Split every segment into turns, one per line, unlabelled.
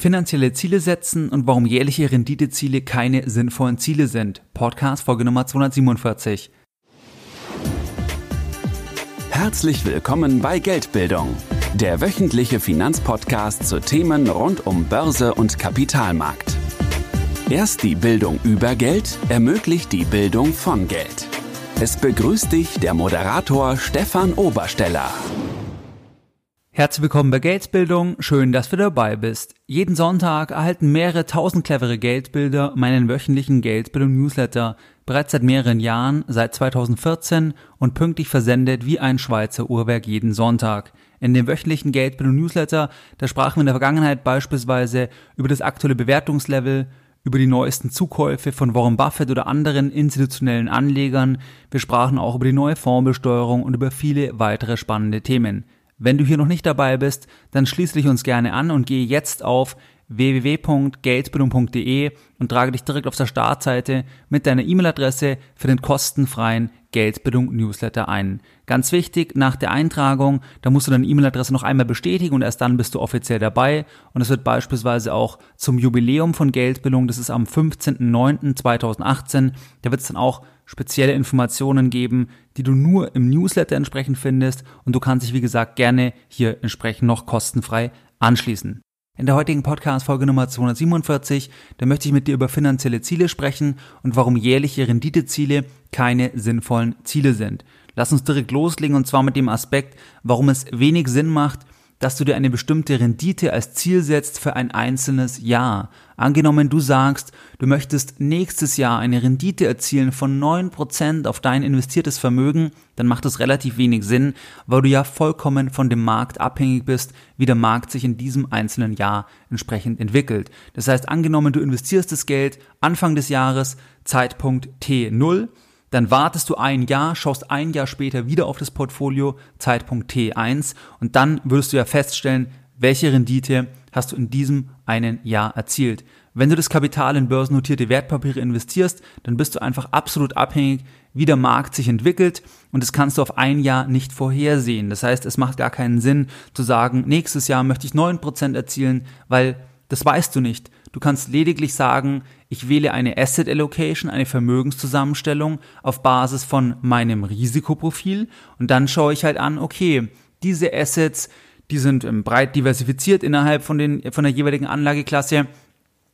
Finanzielle Ziele setzen und warum jährliche Renditeziele keine sinnvollen Ziele sind. Podcast Folge Nummer 247.
Herzlich willkommen bei Geldbildung, der wöchentliche Finanzpodcast zu Themen rund um Börse und Kapitalmarkt. Erst die Bildung über Geld ermöglicht die Bildung von Geld. Es begrüßt dich der Moderator Stefan Obersteller.
Herzlich willkommen bei Geldbildung, schön, dass du dabei bist. Jeden Sonntag erhalten mehrere tausend clevere Geldbilder meinen wöchentlichen Geldbildung-Newsletter, bereits seit mehreren Jahren, seit 2014 und pünktlich versendet wie ein Schweizer Uhrwerk jeden Sonntag. In dem wöchentlichen Geldbildung-Newsletter, da sprachen wir in der Vergangenheit beispielsweise über das aktuelle Bewertungslevel, über die neuesten Zukäufe von Warren Buffett oder anderen institutionellen Anlegern. Wir sprachen auch über die neue Fondsbesteuerung und über viele weitere spannende Themen. Wenn du hier noch nicht dabei bist, dann schließe dich uns gerne an und gehe jetzt auf www.geldbildung.de und trage dich direkt auf der Startseite mit deiner E-Mail-Adresse für den kostenfreien Geldbildung Newsletter ein. Ganz wichtig, nach der Eintragung, da musst du deine E-Mail-Adresse noch einmal bestätigen und erst dann bist du offiziell dabei. Und es wird beispielsweise auch zum Jubiläum von Geldbildung, das ist am 15.09.2018, da wird es dann auch spezielle Informationen geben, die du nur im Newsletter entsprechend findest und du kannst dich, wie gesagt, gerne hier entsprechend noch kostenfrei anschließen. In der heutigen Podcast-Folge Nummer 247, da möchte ich mit dir über finanzielle Ziele sprechen und warum jährliche Renditeziele keine sinnvollen Ziele sind. Lass uns direkt loslegen und zwar mit dem Aspekt, warum es wenig Sinn macht, dass du dir eine bestimmte Rendite als Ziel setzt für ein einzelnes Jahr. Angenommen, du sagst, du möchtest nächstes Jahr eine Rendite erzielen von 9% auf dein investiertes Vermögen, dann macht das relativ wenig Sinn, weil du ja vollkommen von dem Markt abhängig bist, wie der Markt sich in diesem einzelnen Jahr entsprechend entwickelt. Das heißt, angenommen, du investierst das Geld Anfang des Jahres, Zeitpunkt T0, dann wartest du ein Jahr, schaust ein Jahr später wieder auf das Portfolio, Zeitpunkt T1 und dann würdest du ja feststellen, welche Rendite hast du in diesem einen Jahr erzielt. Wenn du das Kapital in börsennotierte Wertpapiere investierst, dann bist du einfach absolut abhängig, wie der Markt sich entwickelt und das kannst du auf ein Jahr nicht vorhersehen. Das heißt, es macht gar keinen Sinn zu sagen, nächstes Jahr möchte ich neun Prozent erzielen, weil das weißt du nicht. Du kannst lediglich sagen, ich wähle eine Asset Allocation, eine Vermögenszusammenstellung auf Basis von meinem Risikoprofil und dann schaue ich halt an, okay, diese Assets, die sind ähm, breit diversifiziert innerhalb von, den, von der jeweiligen Anlageklasse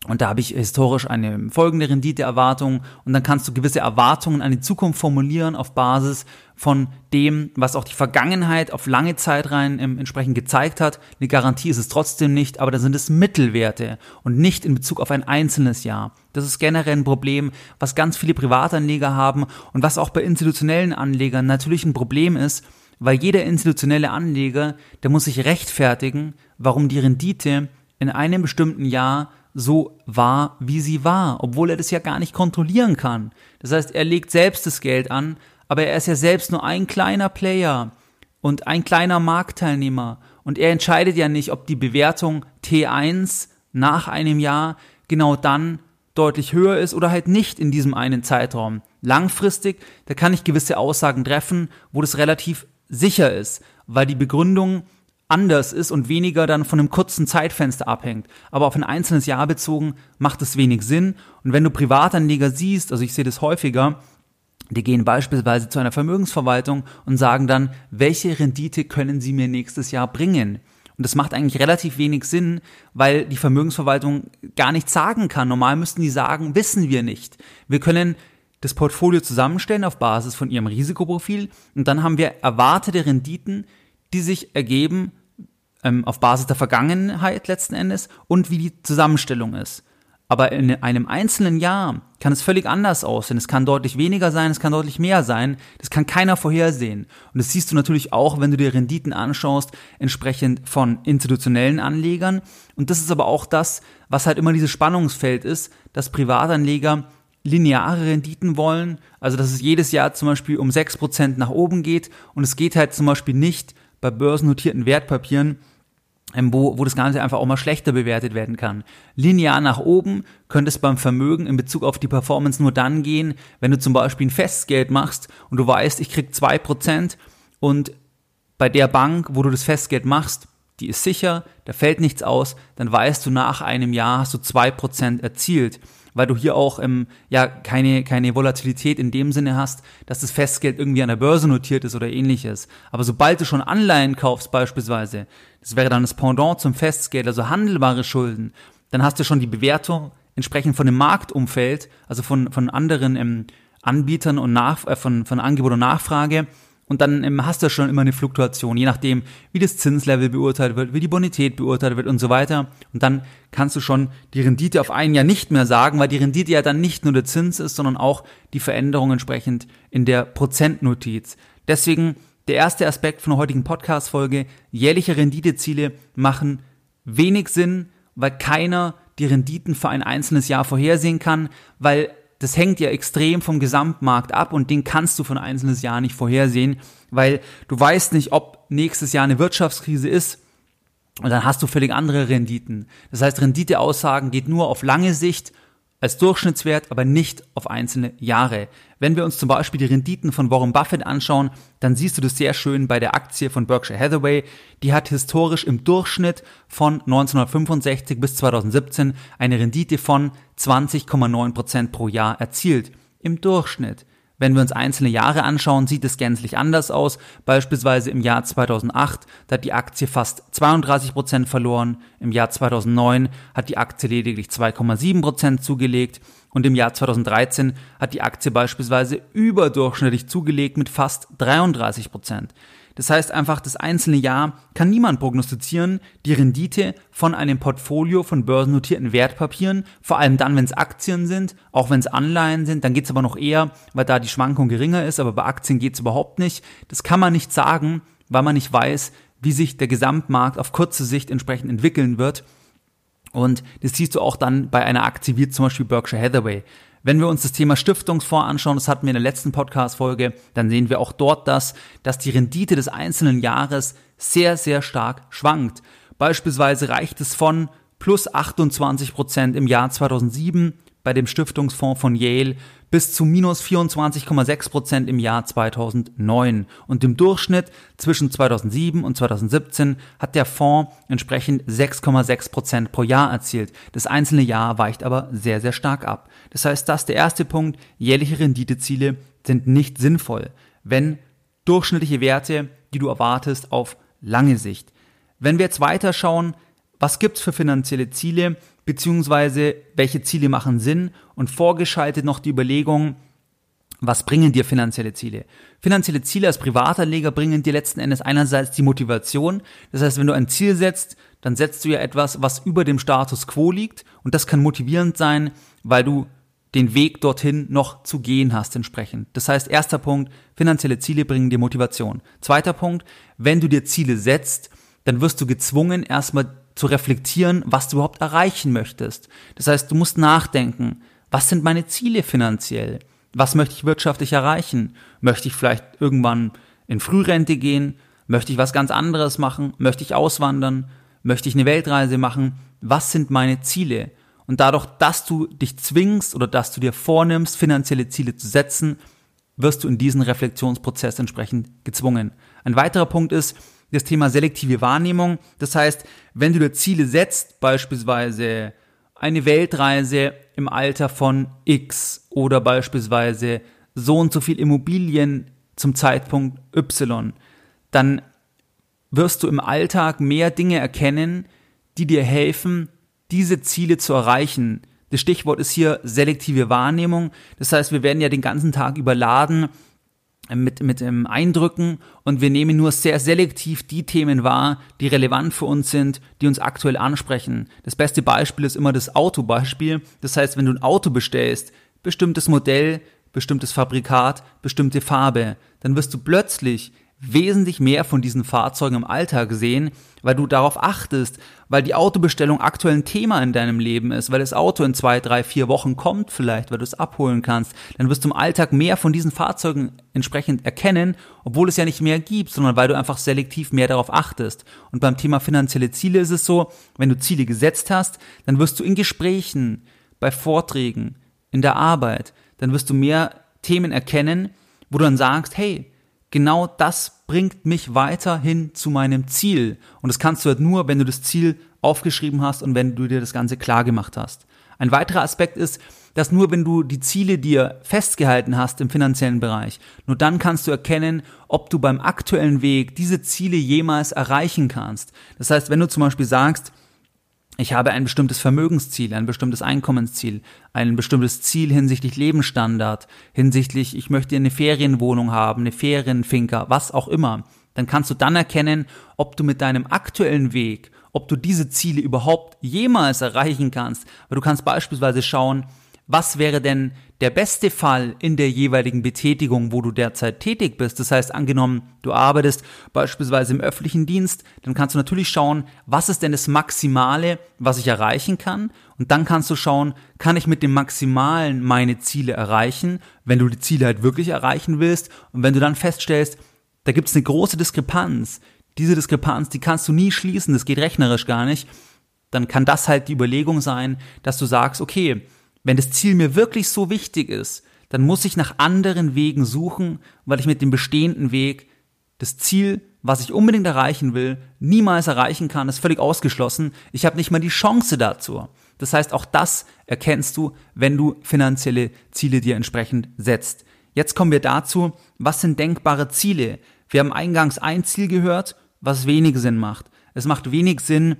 und da habe ich historisch eine folgende Renditeerwartung und dann kannst du gewisse Erwartungen an die Zukunft formulieren auf Basis von dem, was auch die Vergangenheit auf lange Zeit rein ähm, entsprechend gezeigt hat. Eine Garantie ist es trotzdem nicht, aber da sind es Mittelwerte und nicht in Bezug auf ein einzelnes Jahr. Das ist generell ein Problem, was ganz viele Privatanleger haben und was auch bei institutionellen Anlegern natürlich ein Problem ist, weil jeder institutionelle Anleger, der muss sich rechtfertigen, warum die Rendite in einem bestimmten Jahr so war, wie sie war, obwohl er das ja gar nicht kontrollieren kann. Das heißt, er legt selbst das Geld an, aber er ist ja selbst nur ein kleiner Player und ein kleiner Marktteilnehmer und er entscheidet ja nicht, ob die Bewertung T1 nach einem Jahr genau dann deutlich höher ist oder halt nicht in diesem einen Zeitraum. Langfristig, da kann ich gewisse Aussagen treffen, wo das relativ sicher ist, weil die Begründung anders ist und weniger dann von einem kurzen Zeitfenster abhängt. Aber auf ein einzelnes Jahr bezogen macht es wenig Sinn. Und wenn du Privatanleger siehst, also ich sehe das häufiger, die gehen beispielsweise zu einer Vermögensverwaltung und sagen dann, welche Rendite können sie mir nächstes Jahr bringen? Und das macht eigentlich relativ wenig Sinn, weil die Vermögensverwaltung gar nichts sagen kann. Normal müssten die sagen, wissen wir nicht. Wir können das Portfolio zusammenstellen auf Basis von ihrem Risikoprofil und dann haben wir erwartete Renditen, die sich ergeben ähm, auf Basis der Vergangenheit letzten Endes und wie die Zusammenstellung ist. Aber in einem einzelnen Jahr kann es völlig anders aussehen. Es kann deutlich weniger sein, es kann deutlich mehr sein. Das kann keiner vorhersehen. Und das siehst du natürlich auch, wenn du dir Renditen anschaust, entsprechend von institutionellen Anlegern. Und das ist aber auch das, was halt immer dieses Spannungsfeld ist, dass Privatanleger lineare Renditen wollen. Also, dass es jedes Jahr zum Beispiel um 6% nach oben geht. Und es geht halt zum Beispiel nicht bei börsennotierten Wertpapieren, ähm, wo, wo das Ganze einfach auch mal schlechter bewertet werden kann. Linear nach oben könnte es beim Vermögen in Bezug auf die Performance nur dann gehen, wenn du zum Beispiel ein Festgeld machst und du weißt, ich krieg zwei Prozent und bei der Bank, wo du das Festgeld machst, die ist sicher, da fällt nichts aus, dann weißt du, nach einem Jahr hast du zwei Prozent erzielt, weil du hier auch ähm, ja keine, keine Volatilität in dem Sinne hast, dass das Festgeld irgendwie an der Börse notiert ist oder ähnliches. Aber sobald du schon Anleihen kaufst beispielsweise, das wäre dann das Pendant zum Festgeld, also handelbare Schulden, dann hast du schon die Bewertung entsprechend von dem Marktumfeld, also von, von anderen ähm, Anbietern und nach, äh, von, von Angebot und Nachfrage und dann ähm, hast du schon immer eine Fluktuation, je nachdem, wie das Zinslevel beurteilt wird, wie die Bonität beurteilt wird und so weiter. Und dann kannst du schon die Rendite auf ein Jahr nicht mehr sagen, weil die Rendite ja dann nicht nur der Zins ist, sondern auch die Veränderung entsprechend in der Prozentnotiz. Deswegen der erste Aspekt von der heutigen Podcast-Folge, jährliche Renditeziele machen wenig Sinn, weil keiner die Renditen für ein einzelnes Jahr vorhersehen kann, weil das hängt ja extrem vom Gesamtmarkt ab und den kannst du von einzelnes Jahr nicht vorhersehen, weil du weißt nicht, ob nächstes Jahr eine Wirtschaftskrise ist und dann hast du völlig andere Renditen. Das heißt, Renditeaussagen geht nur auf lange Sicht als Durchschnittswert, aber nicht auf einzelne Jahre. Wenn wir uns zum Beispiel die Renditen von Warren Buffett anschauen, dann siehst du das sehr schön bei der Aktie von Berkshire Hathaway. Die hat historisch im Durchschnitt von 1965 bis 2017 eine Rendite von 20,9 Prozent pro Jahr erzielt. Im Durchschnitt. Wenn wir uns einzelne Jahre anschauen, sieht es gänzlich anders aus. Beispielsweise im Jahr 2008, da hat die Aktie fast 32 Prozent verloren. Im Jahr 2009 hat die Aktie lediglich 2,7 Prozent zugelegt. Und im Jahr 2013 hat die Aktie beispielsweise überdurchschnittlich zugelegt mit fast 33 Prozent. Das heißt einfach, das einzelne Jahr kann niemand prognostizieren. Die Rendite von einem Portfolio von börsennotierten Wertpapieren, vor allem dann, wenn es Aktien sind, auch wenn es Anleihen sind, dann geht es aber noch eher, weil da die Schwankung geringer ist, aber bei Aktien geht es überhaupt nicht. Das kann man nicht sagen, weil man nicht weiß, wie sich der Gesamtmarkt auf kurze Sicht entsprechend entwickeln wird. Und das siehst du auch dann bei einer Aktie wie zum Beispiel Berkshire Hathaway. Wenn wir uns das Thema Stiftungsfonds anschauen, das hatten wir in der letzten Podcast-Folge, dann sehen wir auch dort das, dass die Rendite des einzelnen Jahres sehr, sehr stark schwankt. Beispielsweise reicht es von plus 28 Prozent im Jahr 2007 bei dem Stiftungsfonds von Yale bis zu minus 24,6 Prozent im Jahr 2009. Und im Durchschnitt zwischen 2007 und 2017 hat der Fonds entsprechend 6,6 Prozent pro Jahr erzielt. Das einzelne Jahr weicht aber sehr, sehr stark ab. Das heißt, das ist der erste Punkt. Jährliche Renditeziele sind nicht sinnvoll, wenn durchschnittliche Werte, die du erwartest, auf lange Sicht. Wenn wir jetzt weiter schauen, was gibt's für finanzielle Ziele, beziehungsweise welche Ziele machen Sinn und vorgeschaltet noch die Überlegung, was bringen dir finanzielle Ziele? Finanzielle Ziele als Privatanleger bringen dir letzten Endes einerseits die Motivation. Das heißt, wenn du ein Ziel setzt, dann setzt du ja etwas, was über dem Status quo liegt und das kann motivierend sein, weil du den Weg dorthin noch zu gehen hast entsprechend. Das heißt, erster Punkt, finanzielle Ziele bringen dir Motivation. Zweiter Punkt, wenn du dir Ziele setzt, dann wirst du gezwungen, erstmal zu reflektieren, was du überhaupt erreichen möchtest. Das heißt, du musst nachdenken, was sind meine Ziele finanziell? Was möchte ich wirtschaftlich erreichen? Möchte ich vielleicht irgendwann in Frührente gehen? Möchte ich was ganz anderes machen? Möchte ich auswandern? Möchte ich eine Weltreise machen? Was sind meine Ziele? Und dadurch, dass du dich zwingst oder dass du dir vornimmst, finanzielle Ziele zu setzen, wirst du in diesen Reflexionsprozess entsprechend gezwungen. Ein weiterer Punkt ist, das Thema selektive Wahrnehmung. Das heißt, wenn du dir Ziele setzt, beispielsweise eine Weltreise im Alter von X oder beispielsweise so und so viel Immobilien zum Zeitpunkt Y, dann wirst du im Alltag mehr Dinge erkennen, die dir helfen, diese Ziele zu erreichen. Das Stichwort ist hier selektive Wahrnehmung. Das heißt, wir werden ja den ganzen Tag überladen mit, mit ähm, Eindrücken und wir nehmen nur sehr selektiv die Themen wahr, die relevant für uns sind, die uns aktuell ansprechen. Das beste Beispiel ist immer das Autobeispiel. Das heißt, wenn du ein Auto bestellst, bestimmtes Modell, bestimmtes Fabrikat, bestimmte Farbe, dann wirst du plötzlich wesentlich mehr von diesen Fahrzeugen im Alltag sehen, weil du darauf achtest, weil die Autobestellung aktuell ein Thema in deinem Leben ist, weil das Auto in zwei, drei, vier Wochen kommt vielleicht, weil du es abholen kannst, dann wirst du im Alltag mehr von diesen Fahrzeugen entsprechend erkennen, obwohl es ja nicht mehr gibt, sondern weil du einfach selektiv mehr darauf achtest. Und beim Thema finanzielle Ziele ist es so, wenn du Ziele gesetzt hast, dann wirst du in Gesprächen, bei Vorträgen, in der Arbeit, dann wirst du mehr Themen erkennen, wo du dann sagst, hey, genau das bringt mich weiterhin zu meinem Ziel. Und das kannst du halt nur, wenn du das Ziel aufgeschrieben hast und wenn du dir das Ganze klar gemacht hast. Ein weiterer Aspekt ist, dass nur wenn du die Ziele dir festgehalten hast im finanziellen Bereich, nur dann kannst du erkennen, ob du beim aktuellen Weg diese Ziele jemals erreichen kannst. Das heißt, wenn du zum Beispiel sagst, ich habe ein bestimmtes Vermögensziel, ein bestimmtes Einkommensziel, ein bestimmtes Ziel hinsichtlich Lebensstandard, hinsichtlich, ich möchte eine Ferienwohnung haben, eine Ferienfinker, was auch immer, dann kannst du dann erkennen, ob du mit deinem aktuellen Weg, ob du diese Ziele überhaupt jemals erreichen kannst. Weil du kannst beispielsweise schauen, was wäre denn der beste Fall in der jeweiligen Betätigung, wo du derzeit tätig bist. Das heißt, angenommen, du arbeitest beispielsweise im öffentlichen Dienst, dann kannst du natürlich schauen, was ist denn das Maximale, was ich erreichen kann. Und dann kannst du schauen, kann ich mit dem Maximalen meine Ziele erreichen, wenn du die Ziele halt wirklich erreichen willst. Und wenn du dann feststellst, da gibt es eine große Diskrepanz. Diese Diskrepanz, die kannst du nie schließen, das geht rechnerisch gar nicht. Dann kann das halt die Überlegung sein, dass du sagst, okay, wenn das Ziel mir wirklich so wichtig ist, dann muss ich nach anderen Wegen suchen, weil ich mit dem bestehenden Weg das Ziel, was ich unbedingt erreichen will, niemals erreichen kann, ist völlig ausgeschlossen. Ich habe nicht mal die Chance dazu. Das heißt, auch das erkennst du, wenn du finanzielle Ziele dir entsprechend setzt. Jetzt kommen wir dazu, was sind denkbare Ziele? Wir haben eingangs ein Ziel gehört, was wenig Sinn macht. Es macht wenig Sinn,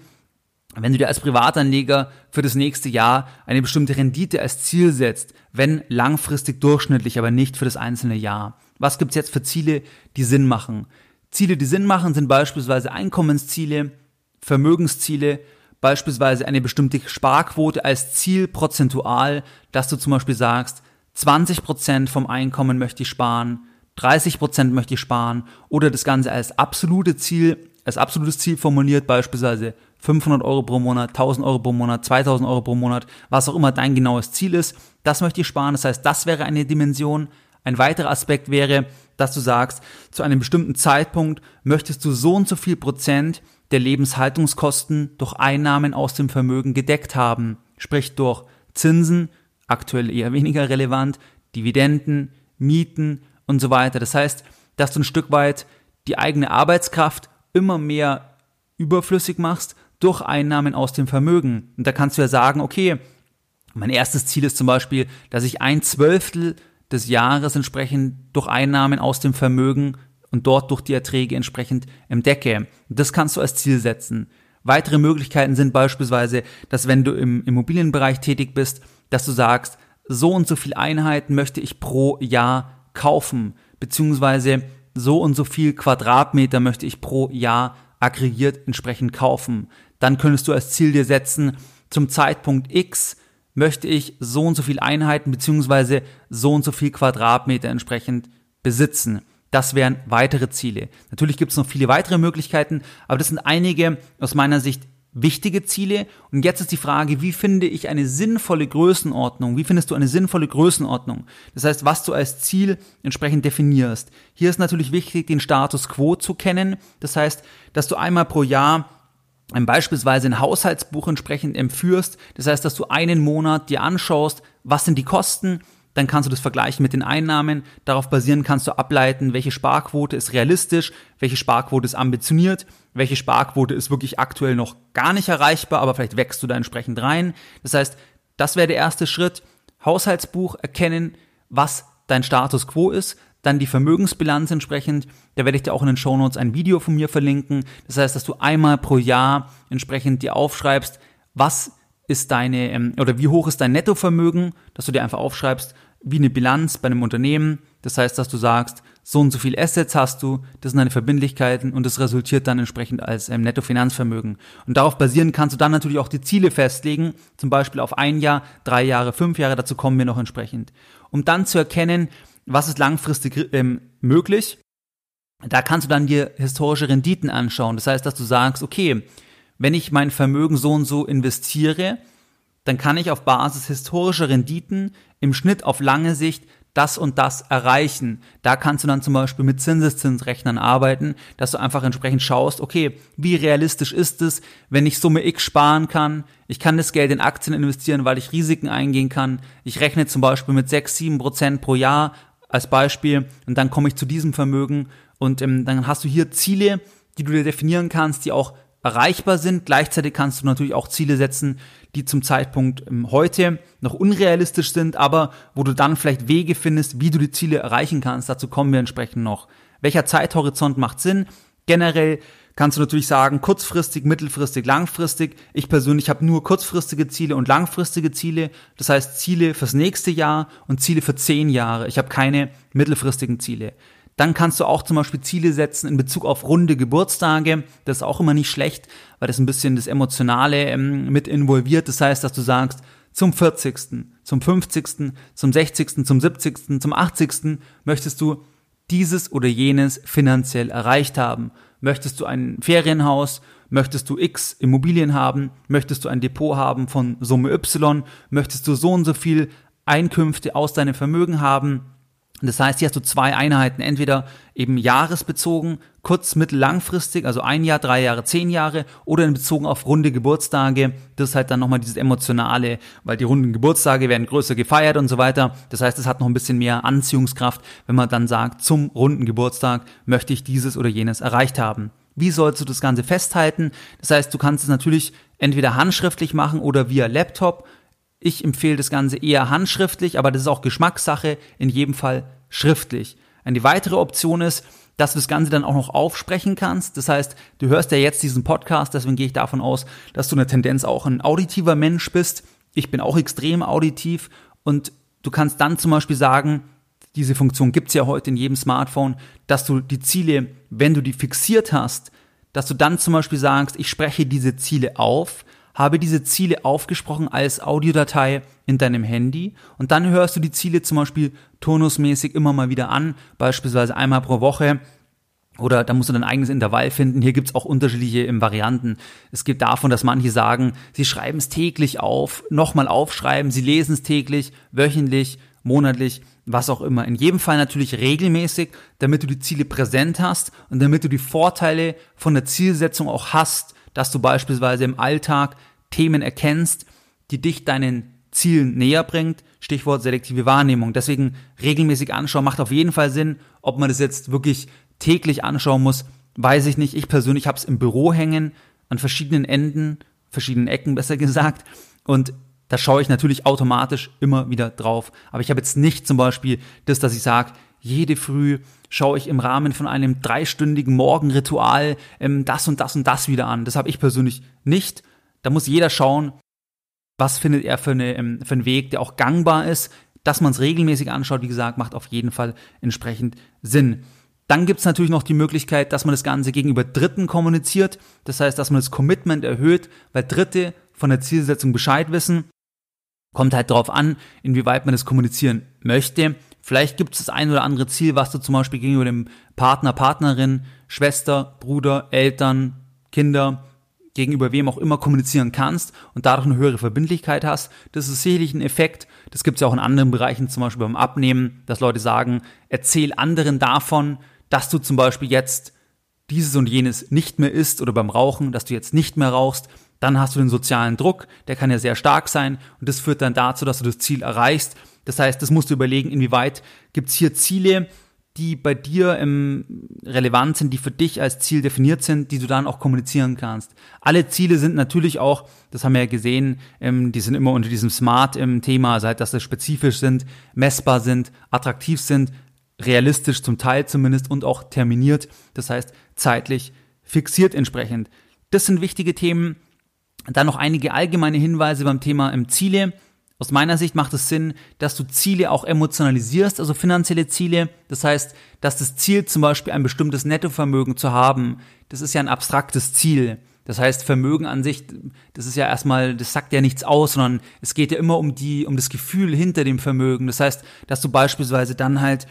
wenn du dir als Privatanleger für das nächste Jahr eine bestimmte Rendite als Ziel setzt, wenn langfristig durchschnittlich, aber nicht für das einzelne Jahr. Was gibt's jetzt für Ziele, die Sinn machen? Ziele, die Sinn machen, sind beispielsweise Einkommensziele, Vermögensziele, beispielsweise eine bestimmte Sparquote als Ziel prozentual, dass du zum Beispiel sagst, 20 Prozent vom Einkommen möchte ich sparen, 30 Prozent möchte ich sparen oder das Ganze als absolute Ziel, als absolutes Ziel formuliert, beispielsweise 500 Euro pro Monat, 1000 Euro pro Monat, 2000 Euro pro Monat, was auch immer dein genaues Ziel ist, das möchte ich sparen. Das heißt, das wäre eine Dimension. Ein weiterer Aspekt wäre, dass du sagst, zu einem bestimmten Zeitpunkt möchtest du so und so viel Prozent der Lebenshaltungskosten durch Einnahmen aus dem Vermögen gedeckt haben. Sprich durch Zinsen, aktuell eher weniger relevant, Dividenden, Mieten und so weiter. Das heißt, dass du ein Stück weit die eigene Arbeitskraft immer mehr überflüssig machst durch Einnahmen aus dem Vermögen. Und da kannst du ja sagen, okay, mein erstes Ziel ist zum Beispiel, dass ich ein Zwölftel des Jahres entsprechend durch Einnahmen aus dem Vermögen und dort durch die Erträge entsprechend entdecke. Das kannst du als Ziel setzen. Weitere Möglichkeiten sind beispielsweise, dass wenn du im Immobilienbereich tätig bist, dass du sagst, so und so viel Einheiten möchte ich pro Jahr kaufen, beziehungsweise so und so viel Quadratmeter möchte ich pro Jahr aggregiert entsprechend kaufen. Dann könntest du als Ziel dir setzen, zum Zeitpunkt X möchte ich so und so viel Einheiten beziehungsweise so und so viel Quadratmeter entsprechend besitzen. Das wären weitere Ziele. Natürlich gibt es noch viele weitere Möglichkeiten, aber das sind einige aus meiner Sicht wichtige Ziele. Und jetzt ist die Frage, wie finde ich eine sinnvolle Größenordnung? Wie findest du eine sinnvolle Größenordnung? Das heißt, was du als Ziel entsprechend definierst. Hier ist natürlich wichtig, den Status quo zu kennen. Das heißt, dass du einmal pro Jahr beispielsweise ein Haushaltsbuch entsprechend empführst. Das heißt, dass du einen Monat dir anschaust, was sind die Kosten, dann kannst du das vergleichen mit den Einnahmen. Darauf basieren kannst du ableiten, welche Sparquote ist realistisch, welche Sparquote ist ambitioniert, welche Sparquote ist wirklich aktuell noch gar nicht erreichbar, aber vielleicht wächst du da entsprechend rein. Das heißt, das wäre der erste Schritt. Haushaltsbuch erkennen, was dein Status quo ist, dann die Vermögensbilanz entsprechend. Da werde ich dir auch in den Shownotes ein Video von mir verlinken. Das heißt, dass du einmal pro Jahr entsprechend dir aufschreibst, was ist deine, ähm, oder wie hoch ist dein Nettovermögen, dass du dir einfach aufschreibst, wie eine Bilanz bei einem Unternehmen. Das heißt, dass du sagst, so und so viel Assets hast du, das sind deine Verbindlichkeiten und das resultiert dann entsprechend als ähm, Nettofinanzvermögen. Und darauf basieren kannst du dann natürlich auch die Ziele festlegen, zum Beispiel auf ein Jahr, drei Jahre, fünf Jahre, dazu kommen wir noch entsprechend. Um dann zu erkennen, was ist langfristig ähm, möglich, da kannst du dann dir historische Renditen anschauen. Das heißt, dass du sagst, okay, wenn ich mein Vermögen so und so investiere, dann kann ich auf Basis historischer Renditen im Schnitt auf lange Sicht das und das erreichen. Da kannst du dann zum Beispiel mit Zinseszinsrechnern arbeiten, dass du einfach entsprechend schaust, okay, wie realistisch ist es, wenn ich Summe X sparen kann, ich kann das Geld in Aktien investieren, weil ich Risiken eingehen kann, ich rechne zum Beispiel mit 6, 7 Prozent pro Jahr als Beispiel und dann komme ich zu diesem Vermögen und ähm, dann hast du hier Ziele, die du dir definieren kannst, die auch erreichbar sind. Gleichzeitig kannst du natürlich auch Ziele setzen, die zum Zeitpunkt ähm, heute noch unrealistisch sind, aber wo du dann vielleicht Wege findest, wie du die Ziele erreichen kannst. Dazu kommen wir entsprechend noch. Welcher Zeithorizont macht Sinn? Generell kannst du natürlich sagen, kurzfristig, mittelfristig, langfristig. Ich persönlich habe nur kurzfristige Ziele und langfristige Ziele. Das heißt Ziele fürs nächste Jahr und Ziele für zehn Jahre. Ich habe keine mittelfristigen Ziele. Dann kannst du auch zum Beispiel Ziele setzen in Bezug auf runde Geburtstage. Das ist auch immer nicht schlecht, weil das ein bisschen das Emotionale ähm, mit involviert. Das heißt, dass du sagst, zum 40., zum 50., zum 60., zum 70., zum 80. möchtest du dieses oder jenes finanziell erreicht haben. Möchtest du ein Ferienhaus? Möchtest du X Immobilien haben? Möchtest du ein Depot haben von Summe Y? Möchtest du so und so viel Einkünfte aus deinem Vermögen haben? Das heißt, hier hast du zwei Einheiten, entweder eben jahresbezogen, kurz-, mittel-, langfristig, also ein Jahr, drei Jahre, zehn Jahre, oder in bezogen auf runde Geburtstage. Das ist halt dann nochmal dieses Emotionale, weil die runden Geburtstage werden größer gefeiert und so weiter. Das heißt, es hat noch ein bisschen mehr Anziehungskraft, wenn man dann sagt, zum runden Geburtstag möchte ich dieses oder jenes erreicht haben. Wie sollst du das Ganze festhalten? Das heißt, du kannst es natürlich entweder handschriftlich machen oder via Laptop. Ich empfehle das Ganze eher handschriftlich, aber das ist auch Geschmackssache, in jedem Fall schriftlich. Eine weitere Option ist, dass du das Ganze dann auch noch aufsprechen kannst. Das heißt, du hörst ja jetzt diesen Podcast, deswegen gehe ich davon aus, dass du eine Tendenz auch ein auditiver Mensch bist. Ich bin auch extrem auditiv und du kannst dann zum Beispiel sagen, diese Funktion gibt's ja heute in jedem Smartphone, dass du die Ziele, wenn du die fixiert hast, dass du dann zum Beispiel sagst, ich spreche diese Ziele auf, habe diese Ziele aufgesprochen als Audiodatei in deinem Handy und dann hörst du die Ziele zum Beispiel turnusmäßig immer mal wieder an, beispielsweise einmal pro Woche. Oder da musst du dein eigenes Intervall finden. Hier gibt's auch unterschiedliche Varianten. Es gibt davon, dass manche sagen, sie schreiben es täglich auf, nochmal aufschreiben, sie lesen es täglich, wöchentlich, monatlich, was auch immer. In jedem Fall natürlich regelmäßig, damit du die Ziele präsent hast und damit du die Vorteile von der Zielsetzung auch hast dass du beispielsweise im Alltag Themen erkennst, die dich deinen Zielen näher bringt. Stichwort selektive Wahrnehmung. Deswegen regelmäßig anschauen macht auf jeden Fall Sinn. Ob man das jetzt wirklich täglich anschauen muss, weiß ich nicht. Ich persönlich habe es im Büro hängen, an verschiedenen Enden, verschiedenen Ecken besser gesagt. Und da schaue ich natürlich automatisch immer wieder drauf. Aber ich habe jetzt nicht zum Beispiel das, dass ich sage, jede Früh schaue ich im Rahmen von einem dreistündigen Morgenritual ähm, das und das und das wieder an. Das habe ich persönlich nicht. Da muss jeder schauen, was findet er für, eine, ähm, für einen Weg, der auch gangbar ist. Dass man es regelmäßig anschaut, wie gesagt, macht auf jeden Fall entsprechend Sinn. Dann gibt es natürlich noch die Möglichkeit, dass man das Ganze gegenüber Dritten kommuniziert. Das heißt, dass man das Commitment erhöht, weil Dritte von der Zielsetzung Bescheid wissen. Kommt halt darauf an, inwieweit man das kommunizieren möchte. Vielleicht gibt es das ein oder andere Ziel, was du zum Beispiel gegenüber dem Partner, Partnerin, Schwester, Bruder, Eltern, Kinder, gegenüber wem auch immer kommunizieren kannst und dadurch eine höhere Verbindlichkeit hast. Das ist sicherlich ein Effekt. Das gibt es ja auch in anderen Bereichen, zum Beispiel beim Abnehmen, dass Leute sagen, erzähl anderen davon, dass du zum Beispiel jetzt dieses und jenes nicht mehr isst oder beim Rauchen, dass du jetzt nicht mehr rauchst. Dann hast du den sozialen Druck, der kann ja sehr stark sein und das führt dann dazu, dass du das Ziel erreichst das heißt, das musst du überlegen, inwieweit gibt es hier Ziele, die bei dir ähm, relevant sind, die für dich als Ziel definiert sind, die du dann auch kommunizieren kannst. Alle Ziele sind natürlich auch, das haben wir ja gesehen, ähm, die sind immer unter diesem Smart-Thema, also halt, dass sie spezifisch sind, messbar sind, attraktiv sind, realistisch zum Teil zumindest und auch terminiert, das heißt zeitlich fixiert entsprechend. Das sind wichtige Themen. Dann noch einige allgemeine Hinweise beim Thema ähm, Ziele. Aus meiner Sicht macht es Sinn, dass du Ziele auch emotionalisierst, also finanzielle Ziele. Das heißt, dass das Ziel zum Beispiel ein bestimmtes Nettovermögen zu haben, das ist ja ein abstraktes Ziel. Das heißt, Vermögen an sich, das ist ja erstmal, das sagt ja nichts aus, sondern es geht ja immer um die, um das Gefühl hinter dem Vermögen. Das heißt, dass du beispielsweise dann halt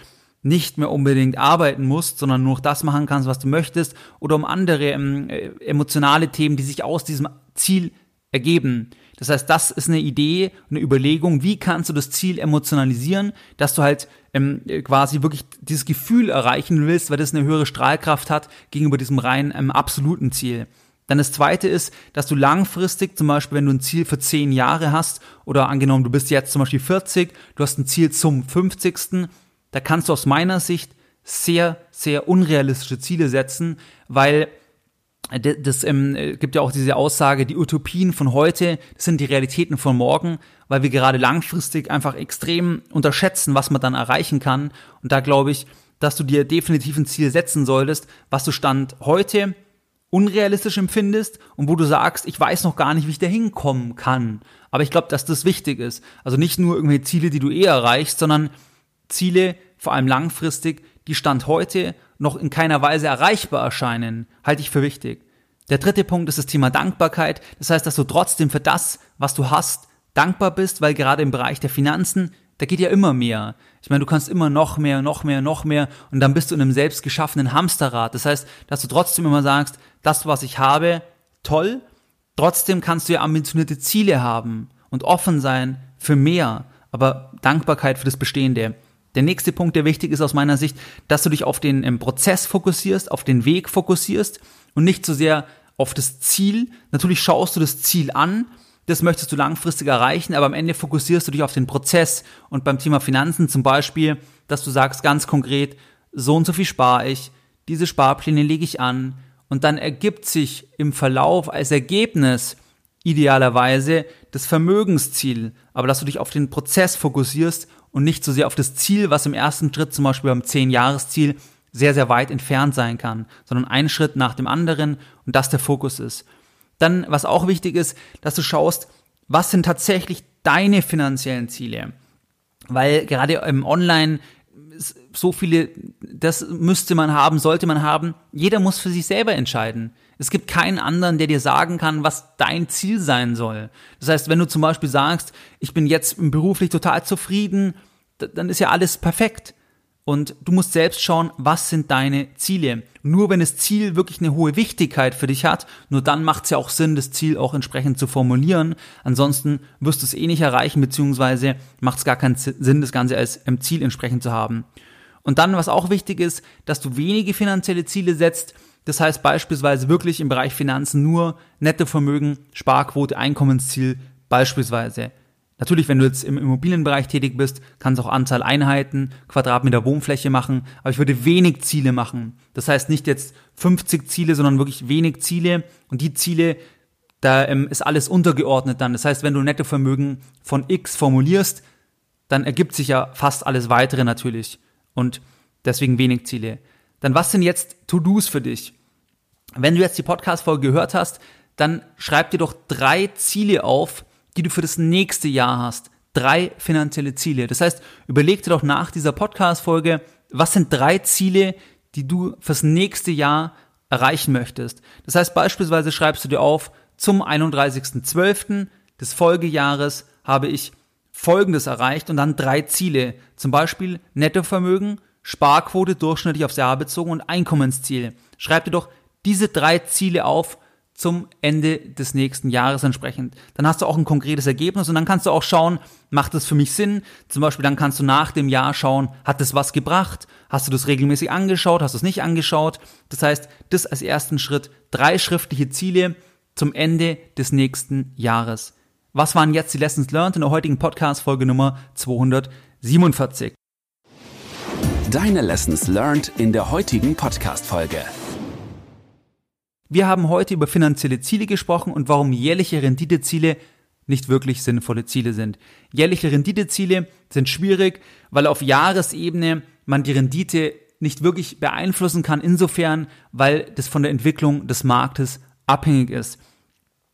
nicht mehr unbedingt arbeiten musst, sondern nur das machen kannst, was du möchtest, oder um andere ähm, äh, emotionale Themen, die sich aus diesem Ziel ergeben. Das heißt, das ist eine Idee, eine Überlegung, wie kannst du das Ziel emotionalisieren, dass du halt ähm, quasi wirklich dieses Gefühl erreichen willst, weil das eine höhere Strahlkraft hat gegenüber diesem rein ähm, absoluten Ziel. Dann das zweite ist, dass du langfristig, zum Beispiel, wenn du ein Ziel für zehn Jahre hast, oder angenommen, du bist jetzt zum Beispiel 40, du hast ein Ziel zum 50., da kannst du aus meiner Sicht sehr, sehr unrealistische Ziele setzen, weil das ähm, gibt ja auch diese Aussage, die Utopien von heute das sind die Realitäten von morgen, weil wir gerade langfristig einfach extrem unterschätzen, was man dann erreichen kann. Und da glaube ich, dass du dir definitiv ein Ziel setzen solltest, was du Stand heute unrealistisch empfindest und wo du sagst, ich weiß noch gar nicht, wie ich da hinkommen kann. Aber ich glaube, dass das wichtig ist. Also nicht nur irgendwelche Ziele, die du eh erreichst, sondern Ziele, vor allem langfristig, die Stand heute noch in keiner Weise erreichbar erscheinen, halte ich für wichtig. Der dritte Punkt ist das Thema Dankbarkeit. Das heißt, dass du trotzdem für das, was du hast, dankbar bist, weil gerade im Bereich der Finanzen, da geht ja immer mehr. Ich meine, du kannst immer noch mehr, noch mehr, noch mehr und dann bist du in einem selbst geschaffenen Hamsterrad. Das heißt, dass du trotzdem immer sagst, das, was ich habe, toll. Trotzdem kannst du ja ambitionierte Ziele haben und offen sein für mehr, aber Dankbarkeit für das Bestehende. Der nächste Punkt, der wichtig ist aus meiner Sicht, dass du dich auf den im Prozess fokussierst, auf den Weg fokussierst und nicht so sehr auf das Ziel. Natürlich schaust du das Ziel an, das möchtest du langfristig erreichen, aber am Ende fokussierst du dich auf den Prozess und beim Thema Finanzen zum Beispiel, dass du sagst ganz konkret, so und so viel spare ich, diese Sparpläne lege ich an und dann ergibt sich im Verlauf als Ergebnis idealerweise das Vermögensziel, aber dass du dich auf den Prozess fokussierst und nicht so sehr auf das Ziel, was im ersten Schritt zum Beispiel beim 10-Jahres-Ziel sehr, sehr weit entfernt sein kann, sondern ein Schritt nach dem anderen und das der Fokus ist. Dann, was auch wichtig ist, dass du schaust, was sind tatsächlich deine finanziellen Ziele? Weil gerade im Online so viele, das müsste man haben, sollte man haben. Jeder muss für sich selber entscheiden. Es gibt keinen anderen, der dir sagen kann, was dein Ziel sein soll. Das heißt, wenn du zum Beispiel sagst, ich bin jetzt beruflich total zufrieden, dann ist ja alles perfekt. Und du musst selbst schauen, was sind deine Ziele. Nur wenn das Ziel wirklich eine hohe Wichtigkeit für dich hat, nur dann macht es ja auch Sinn, das Ziel auch entsprechend zu formulieren. Ansonsten wirst du es eh nicht erreichen, beziehungsweise macht es gar keinen Sinn, das Ganze als Ziel entsprechend zu haben. Und dann, was auch wichtig ist, dass du wenige finanzielle Ziele setzt. Das heißt beispielsweise wirklich im Bereich Finanzen nur Nettovermögen, Sparquote, Einkommensziel beispielsweise. Natürlich, wenn du jetzt im Immobilienbereich tätig bist, kannst du auch Anzahl Einheiten, Quadratmeter Wohnfläche machen, aber ich würde wenig Ziele machen. Das heißt nicht jetzt 50 Ziele, sondern wirklich wenig Ziele und die Ziele, da ähm, ist alles untergeordnet dann. Das heißt, wenn du Nettovermögen von X formulierst, dann ergibt sich ja fast alles weitere natürlich und deswegen wenig Ziele. Dann was sind jetzt To-Dos für dich? Wenn du jetzt die Podcast-Folge gehört hast, dann schreib dir doch drei Ziele auf, die du für das nächste Jahr hast. Drei finanzielle Ziele. Das heißt, überleg dir doch nach dieser Podcast-Folge, was sind drei Ziele, die du fürs nächste Jahr erreichen möchtest. Das heißt, beispielsweise schreibst du dir auf, zum 31.12. des Folgejahres habe ich Folgendes erreicht und dann drei Ziele. Zum Beispiel Nettovermögen, Sparquote durchschnittlich aufs Jahr bezogen und Einkommensziel. Schreib dir doch diese drei Ziele auf zum Ende des nächsten Jahres entsprechend. Dann hast du auch ein konkretes Ergebnis und dann kannst du auch schauen, macht das für mich Sinn? Zum Beispiel dann kannst du nach dem Jahr schauen, hat das was gebracht? Hast du das regelmäßig angeschaut? Hast du es nicht angeschaut? Das heißt, das als ersten Schritt, drei schriftliche Ziele zum Ende des nächsten Jahres. Was waren jetzt die Lessons learned in der heutigen Podcast-Folge Nummer 247?
Deine Lessons learned in der heutigen Podcast-Folge.
Wir haben heute über finanzielle Ziele gesprochen und warum jährliche Renditeziele nicht wirklich sinnvolle Ziele sind. Jährliche Renditeziele sind schwierig, weil auf Jahresebene man die Rendite nicht wirklich beeinflussen kann, insofern, weil das von der Entwicklung des Marktes abhängig ist.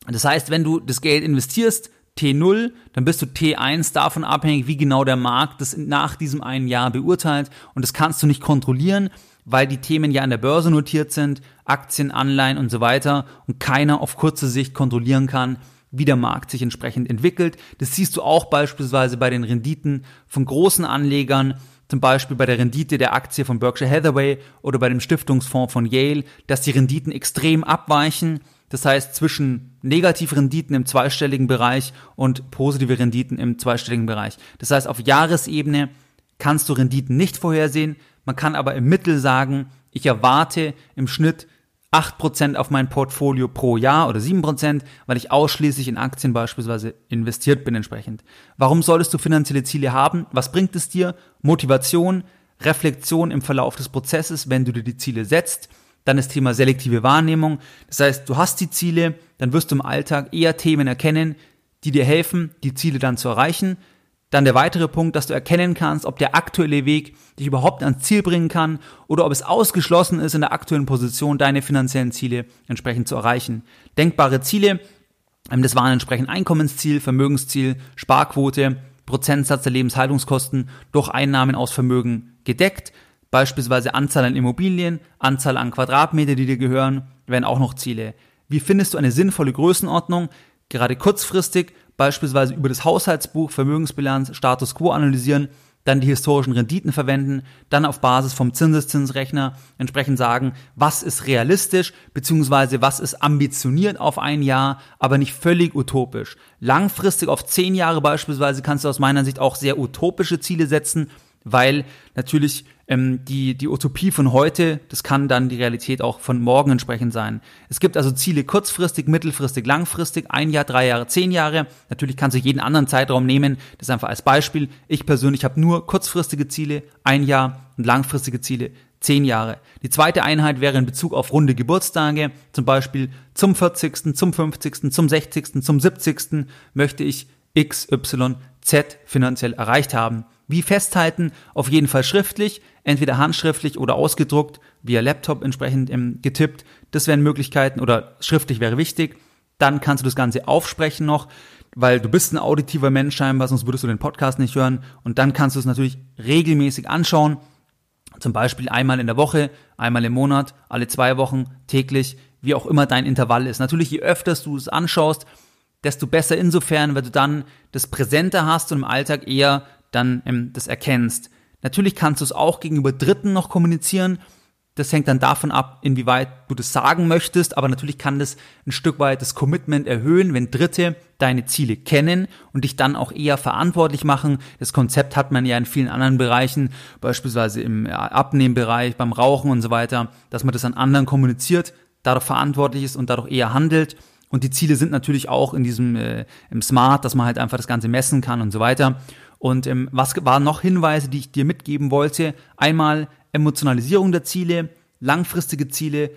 Das heißt, wenn du das Geld investierst, T0, dann bist du T1 davon abhängig, wie genau der Markt das nach diesem einen Jahr beurteilt und das kannst du nicht kontrollieren weil die Themen ja an der Börse notiert sind, Aktien, Anleihen und so weiter und keiner auf kurze Sicht kontrollieren kann, wie der Markt sich entsprechend entwickelt. Das siehst du auch beispielsweise bei den Renditen von großen Anlegern, zum Beispiel bei der Rendite der Aktie von Berkshire Hathaway oder bei dem Stiftungsfonds von Yale, dass die Renditen extrem abweichen. Das heißt, zwischen negative Renditen im zweistelligen Bereich und positive Renditen im zweistelligen Bereich. Das heißt, auf Jahresebene kannst du Renditen nicht vorhersehen. Man kann aber im Mittel sagen, ich erwarte im Schnitt 8% auf mein Portfolio pro Jahr oder 7%, weil ich ausschließlich in Aktien beispielsweise investiert bin entsprechend. Warum solltest du finanzielle Ziele haben? Was bringt es dir? Motivation, Reflexion im Verlauf des Prozesses, wenn du dir die Ziele setzt. Dann das Thema selektive Wahrnehmung. Das heißt, du hast die Ziele, dann wirst du im Alltag eher Themen erkennen, die dir helfen, die Ziele dann zu erreichen. Dann der weitere Punkt, dass du erkennen kannst, ob der aktuelle Weg dich überhaupt ans Ziel bringen kann oder ob es ausgeschlossen ist, in der aktuellen Position deine finanziellen Ziele entsprechend zu erreichen. Denkbare Ziele, das waren entsprechend Einkommensziel, Vermögensziel, Sparquote, Prozentsatz der Lebenshaltungskosten durch Einnahmen aus Vermögen gedeckt. Beispielsweise Anzahl an Immobilien, Anzahl an Quadratmeter, die dir gehören, wären auch noch Ziele. Wie findest du eine sinnvolle Größenordnung? Gerade kurzfristig beispielsweise über das Haushaltsbuch, Vermögensbilanz, Status quo analysieren, dann die historischen Renditen verwenden, dann auf Basis vom Zinseszinsrechner entsprechend sagen, was ist realistisch, beziehungsweise was ist ambitioniert auf ein Jahr, aber nicht völlig utopisch. Langfristig auf zehn Jahre beispielsweise kannst du aus meiner Sicht auch sehr utopische Ziele setzen, weil natürlich ähm, die, die Utopie von heute, das kann dann die Realität auch von morgen entsprechend sein. Es gibt also Ziele kurzfristig, mittelfristig, langfristig, ein Jahr, drei Jahre, zehn Jahre. Natürlich kannst du jeden anderen Zeitraum nehmen, das einfach als Beispiel. Ich persönlich habe nur kurzfristige Ziele, ein Jahr und langfristige Ziele, zehn Jahre. Die zweite Einheit wäre in Bezug auf runde Geburtstage, zum Beispiel zum 40., zum 50., zum 60., zum 70. möchte ich X, Y, Z finanziell erreicht haben. Wie festhalten? Auf jeden Fall schriftlich, entweder handschriftlich oder ausgedruckt, via Laptop entsprechend ähm, getippt. Das wären Möglichkeiten oder schriftlich wäre wichtig. Dann kannst du das Ganze aufsprechen noch, weil du bist ein auditiver Mensch scheinbar, sonst würdest du den Podcast nicht hören. Und dann kannst du es natürlich regelmäßig anschauen. Zum Beispiel einmal in der Woche, einmal im Monat, alle zwei Wochen, täglich, wie auch immer dein Intervall ist. Natürlich, je öfter du es anschaust, desto besser insofern, weil du dann das Präsente hast und im Alltag eher dann ähm, das erkennst. Natürlich kannst du es auch gegenüber Dritten noch kommunizieren. Das hängt dann davon ab, inwieweit du das sagen möchtest, aber natürlich kann das ein Stück weit das Commitment erhöhen, wenn Dritte deine Ziele kennen und dich dann auch eher verantwortlich machen. Das Konzept hat man ja in vielen anderen Bereichen, beispielsweise im Abnehmbereich, beim Rauchen und so weiter, dass man das an anderen kommuniziert, dadurch verantwortlich ist und dadurch eher handelt. Und die Ziele sind natürlich auch in diesem äh, im Smart, dass man halt einfach das Ganze messen kann und so weiter. Und ähm, was waren noch Hinweise, die ich dir mitgeben wollte? Einmal Emotionalisierung der Ziele, langfristige Ziele,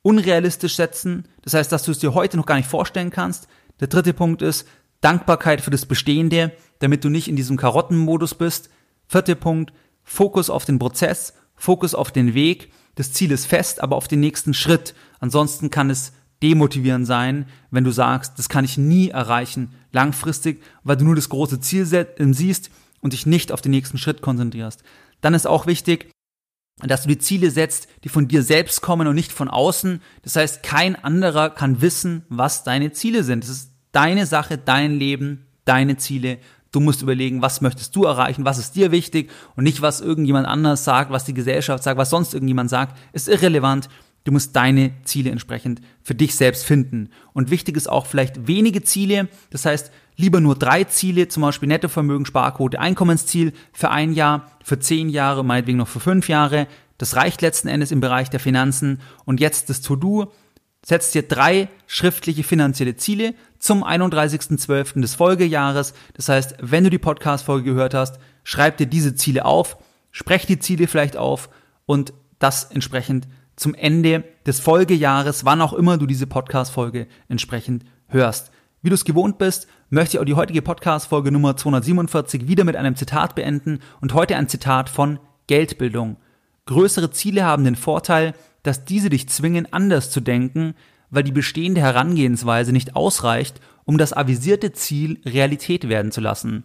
unrealistisch setzen. Das heißt, dass du es dir heute noch gar nicht vorstellen kannst. Der dritte Punkt ist Dankbarkeit für das Bestehende, damit du nicht in diesem Karottenmodus bist. Vierter Punkt, Fokus auf den Prozess, Fokus auf den Weg. Das Ziel ist fest, aber auf den nächsten Schritt. Ansonsten kann es demotivierend sein, wenn du sagst, das kann ich nie erreichen langfristig, weil du nur das große Ziel siehst und dich nicht auf den nächsten Schritt konzentrierst. Dann ist auch wichtig, dass du die Ziele setzt, die von dir selbst kommen und nicht von außen. Das heißt, kein anderer kann wissen, was deine Ziele sind. Das ist deine Sache, dein Leben, deine Ziele. Du musst überlegen, was möchtest du erreichen, was ist dir wichtig und nicht, was irgendjemand anders sagt, was die Gesellschaft sagt, was sonst irgendjemand sagt, ist irrelevant. Du musst deine Ziele entsprechend für dich selbst finden. Und wichtig ist auch vielleicht wenige Ziele. Das heißt, lieber nur drei Ziele, zum Beispiel Nettovermögen, Sparquote, Einkommensziel für ein Jahr, für zehn Jahre, meinetwegen noch für fünf Jahre. Das reicht letzten Endes im Bereich der Finanzen. Und jetzt das To-Do. Setzt dir drei schriftliche finanzielle Ziele zum 31.12. des Folgejahres. Das heißt, wenn du die Podcast-Folge gehört hast, schreib dir diese Ziele auf, sprech die Ziele vielleicht auf und das entsprechend zum Ende des Folgejahres, wann auch immer du diese Podcast-Folge entsprechend hörst. Wie du es gewohnt bist, möchte ich auch die heutige Podcast-Folge Nummer 247 wieder mit einem Zitat beenden und heute ein Zitat von Geldbildung. Größere Ziele haben den Vorteil, dass diese dich zwingen, anders zu denken, weil die bestehende Herangehensweise nicht ausreicht, um das avisierte Ziel Realität werden zu lassen.